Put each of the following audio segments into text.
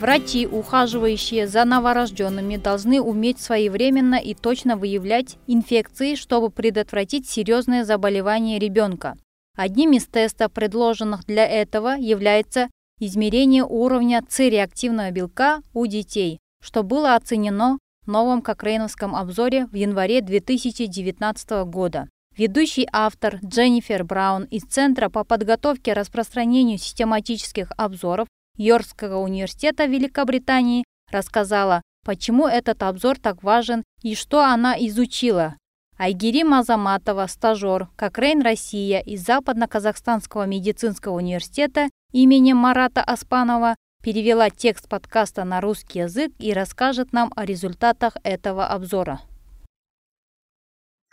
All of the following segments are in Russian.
Врачи, ухаживающие за новорожденными, должны уметь своевременно и точно выявлять инфекции, чтобы предотвратить серьезные заболевания ребенка. Одним из тестов, предложенных для этого, является измерение уровня С-реактивного белка у детей, что было оценено в новом Кокрейновском обзоре в январе 2019 года. Ведущий автор Дженнифер Браун из Центра по подготовке и распространению систематических обзоров Йоркского университета Великобритании рассказала, почему этот обзор так важен и что она изучила. Айгири Мазаматова, стажер, Кокрейн Россия из Западно-Казахстанского медицинского университета имени Марата Аспанова перевела текст подкаста на русский язык и расскажет нам о результатах этого обзора.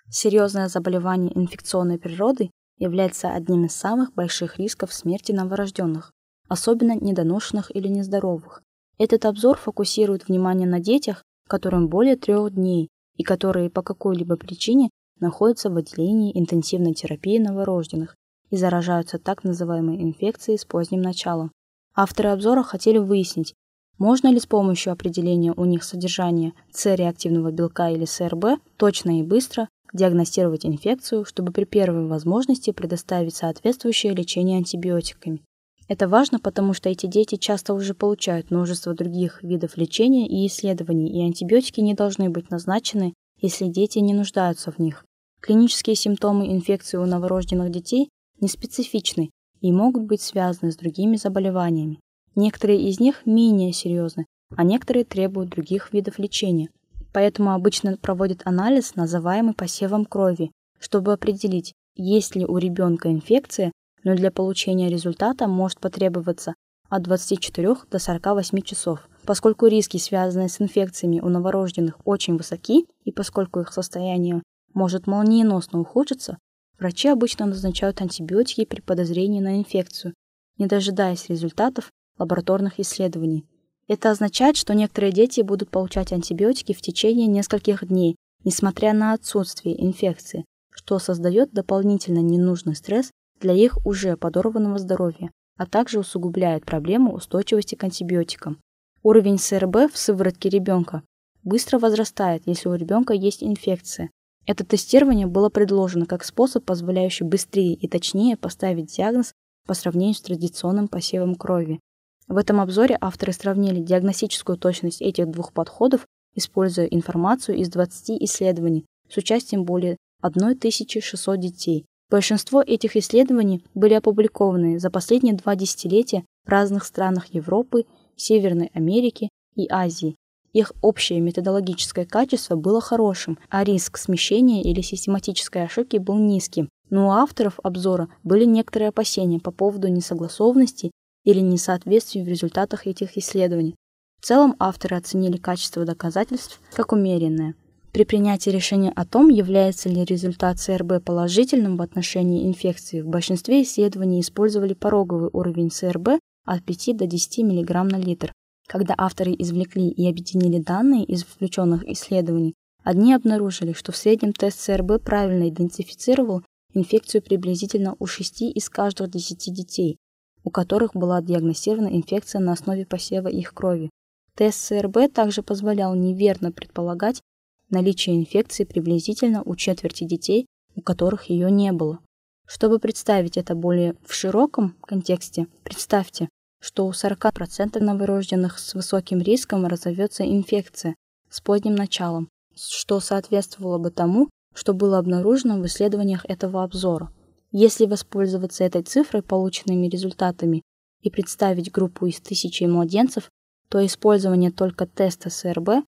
Серьезное заболевание инфекционной природы является одним из самых больших рисков смерти новорожденных особенно недоношенных или нездоровых. Этот обзор фокусирует внимание на детях, которым более трех дней и которые по какой-либо причине находятся в отделении интенсивной терапии новорожденных и заражаются так называемой инфекцией с поздним началом. Авторы обзора хотели выяснить, можно ли с помощью определения у них содержания С-реактивного белка или СРБ точно и быстро диагностировать инфекцию, чтобы при первой возможности предоставить соответствующее лечение антибиотиками. Это важно, потому что эти дети часто уже получают множество других видов лечения и исследований, и антибиотики не должны быть назначены, если дети не нуждаются в них. Клинические симптомы инфекции у новорожденных детей не специфичны и могут быть связаны с другими заболеваниями. Некоторые из них менее серьезны, а некоторые требуют других видов лечения. Поэтому обычно проводят анализ, называемый посевом крови, чтобы определить, есть ли у ребенка инфекция но для получения результата может потребоваться от 24 до 48 часов. Поскольку риски, связанные с инфекциями у новорожденных, очень высоки, и поскольку их состояние может молниеносно ухудшиться, врачи обычно назначают антибиотики при подозрении на инфекцию, не дожидаясь результатов лабораторных исследований. Это означает, что некоторые дети будут получать антибиотики в течение нескольких дней, несмотря на отсутствие инфекции, что создает дополнительно ненужный стресс для их уже подорванного здоровья, а также усугубляет проблему устойчивости к антибиотикам. Уровень СРБ в сыворотке ребенка быстро возрастает, если у ребенка есть инфекция. Это тестирование было предложено как способ, позволяющий быстрее и точнее поставить диагноз по сравнению с традиционным посевом крови. В этом обзоре авторы сравнили диагностическую точность этих двух подходов, используя информацию из 20 исследований с участием более 1600 детей, Большинство этих исследований были опубликованы за последние два десятилетия в разных странах Европы, Северной Америки и Азии. Их общее методологическое качество было хорошим, а риск смещения или систематической ошибки был низким. Но у авторов обзора были некоторые опасения по поводу несогласованности или несоответствий в результатах этих исследований. В целом авторы оценили качество доказательств как умеренное – при принятии решения о том, является ли результат СРБ положительным в отношении инфекции, в большинстве исследований использовали пороговый уровень СРБ от 5 до 10 мг на литр. Когда авторы извлекли и объединили данные из включенных исследований, одни обнаружили, что в среднем тест СРБ правильно идентифицировал инфекцию приблизительно у 6 из каждых 10 детей, у которых была диагностирована инфекция на основе посева их крови. Тест СРБ также позволял неверно предполагать наличие инфекции приблизительно у четверти детей, у которых ее не было. Чтобы представить это более в широком контексте, представьте, что у 40% новорожденных с высоким риском разовьется инфекция с поздним началом, что соответствовало бы тому, что было обнаружено в исследованиях этого обзора. Если воспользоваться этой цифрой, полученными результатами, и представить группу из тысячи младенцев, то использование только теста СРБ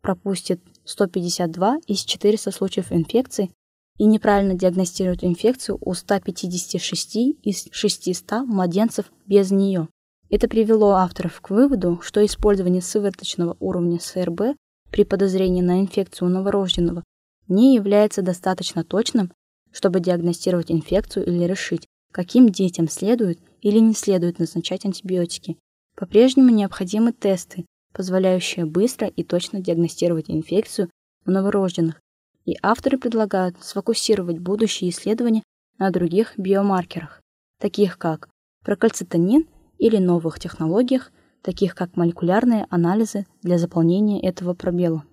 пропустит 152 из 400 случаев инфекции и неправильно диагностирует инфекцию у 156 из 600 младенцев без нее. Это привело авторов к выводу, что использование сывороточного уровня СРБ при подозрении на инфекцию у новорожденного не является достаточно точным, чтобы диагностировать инфекцию или решить, каким детям следует или не следует назначать антибиотики. По-прежнему необходимы тесты, позволяющая быстро и точно диагностировать инфекцию у новорожденных, и авторы предлагают сфокусировать будущие исследования на других биомаркерах, таких как прокальцитонин или новых технологиях таких как молекулярные анализы для заполнения этого пробела.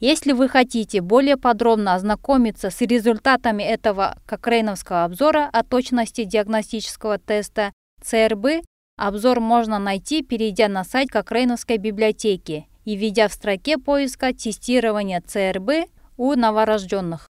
Если вы хотите более подробно ознакомиться с результатами этого кокрейновского обзора о точности диагностического теста ЦРБ, обзор можно найти, перейдя на сайт Кокрейновской библиотеки и введя в строке поиска тестирование ЦРБ у новорожденных.